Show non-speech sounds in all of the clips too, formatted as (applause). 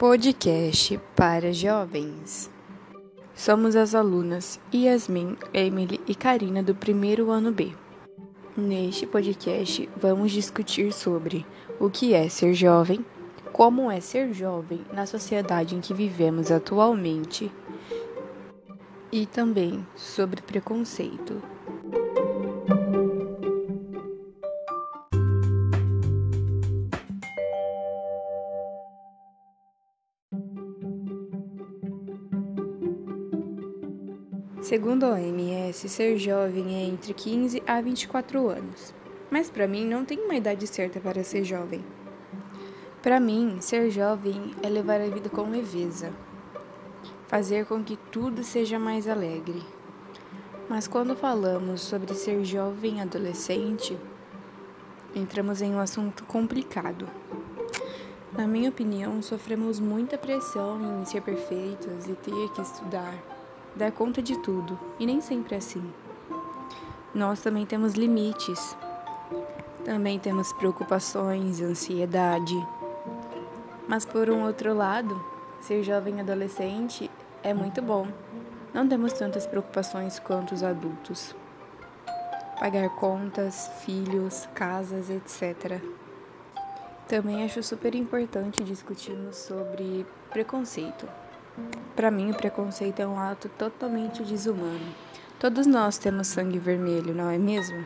Podcast para jovens. Somos as alunas Yasmin, Emily e Karina do primeiro ano B. Neste podcast, vamos discutir sobre o que é ser jovem, como é ser jovem na sociedade em que vivemos atualmente e também sobre preconceito. Segundo a OMS, ser jovem é entre 15 a 24 anos. Mas para mim não tem uma idade certa para ser jovem. Para mim, ser jovem é levar a vida com leveza, fazer com que tudo seja mais alegre. Mas quando falamos sobre ser jovem adolescente, entramos em um assunto complicado. Na minha opinião, sofremos muita pressão em ser perfeitos e ter que estudar dar conta de tudo, e nem sempre é assim. Nós também temos limites, também temos preocupações, ansiedade. Mas por um outro lado, ser jovem adolescente é muito bom. Não temos tantas preocupações quanto os adultos. Pagar contas, filhos, casas, etc. Também acho super importante discutirmos sobre preconceito. Para mim, o preconceito é um ato totalmente desumano. Todos nós temos sangue vermelho, não é mesmo?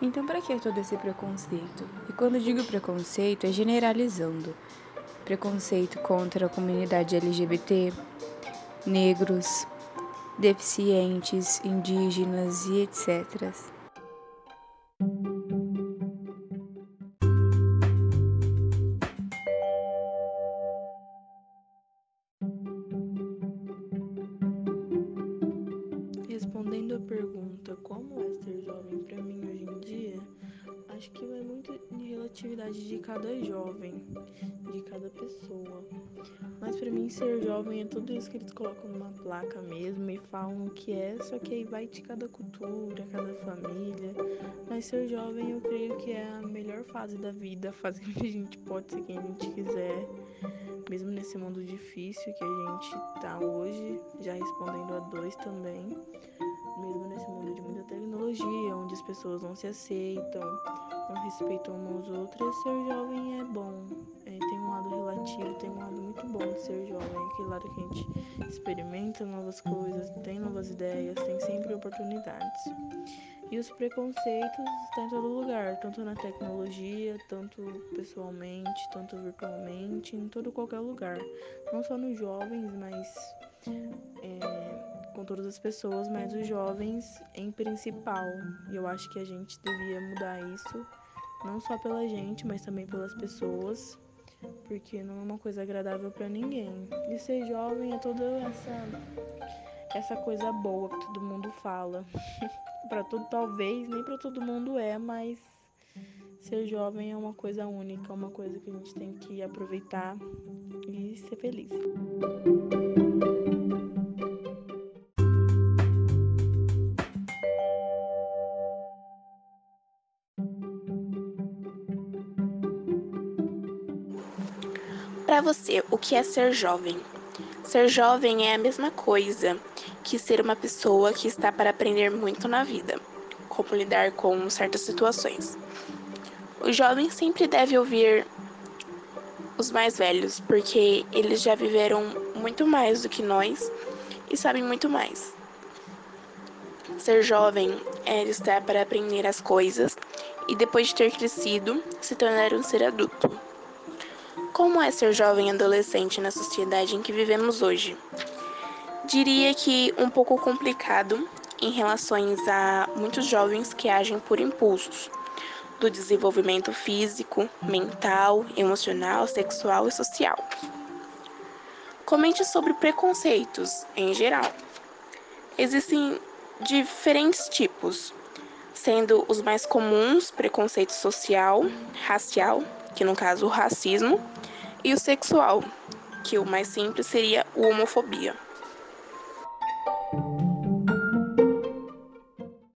Então, para que todo esse preconceito? E quando digo preconceito, é generalizando. Preconceito contra a comunidade LGBT, negros, deficientes, indígenas e etc. pergunta como é ser jovem para mim hoje em dia, acho que vai muito de relatividade de cada jovem, de cada pessoa. Mas para mim ser jovem é tudo isso que eles colocam numa placa mesmo e falam que é, só que aí vai de cada cultura, cada família. Mas ser jovem eu creio que é a melhor fase da vida, a fase (laughs) que a gente pode ser quem a gente quiser mesmo nesse mundo difícil que a gente tá hoje, já respondendo a dois também, mesmo nesse mundo de muita tecnologia, onde as pessoas não se aceitam, não respeitam umas outras, ser jovem é bom. É, tem um lado relativo, tem um lado muito bom de ser jovem, aquele lado que a gente experimenta novas coisas, tem novas ideias, tem sempre oportunidades. E os preconceitos estão em todo lugar, tanto na tecnologia, tanto pessoalmente, tanto virtualmente, em todo qualquer lugar. Não só nos jovens, mas é, com todas as pessoas, mas os jovens em principal. E eu acho que a gente devia mudar isso, não só pela gente, mas também pelas pessoas, porque não é uma coisa agradável para ninguém. E ser jovem é toda essa essa coisa boa que todo mundo fala. (laughs) para todo talvez nem para todo mundo é, mas ser jovem é uma coisa única, uma coisa que a gente tem que aproveitar e ser feliz. Para você, o que é ser jovem? Ser jovem é a mesma coisa que ser uma pessoa que está para aprender muito na vida, como lidar com certas situações. O jovem sempre deve ouvir os mais velhos, porque eles já viveram muito mais do que nós e sabem muito mais. Ser jovem é estar para aprender as coisas e depois de ter crescido, se tornar um ser adulto. Como é ser jovem adolescente na sociedade em que vivemos hoje? Diria que um pouco complicado em relações a muitos jovens que agem por impulsos do desenvolvimento físico, mental, emocional, sexual e social. Comente sobre preconceitos em geral. Existem diferentes tipos, sendo os mais comuns preconceito social, racial, que no caso o racismo, e o sexual, que o mais simples seria a homofobia.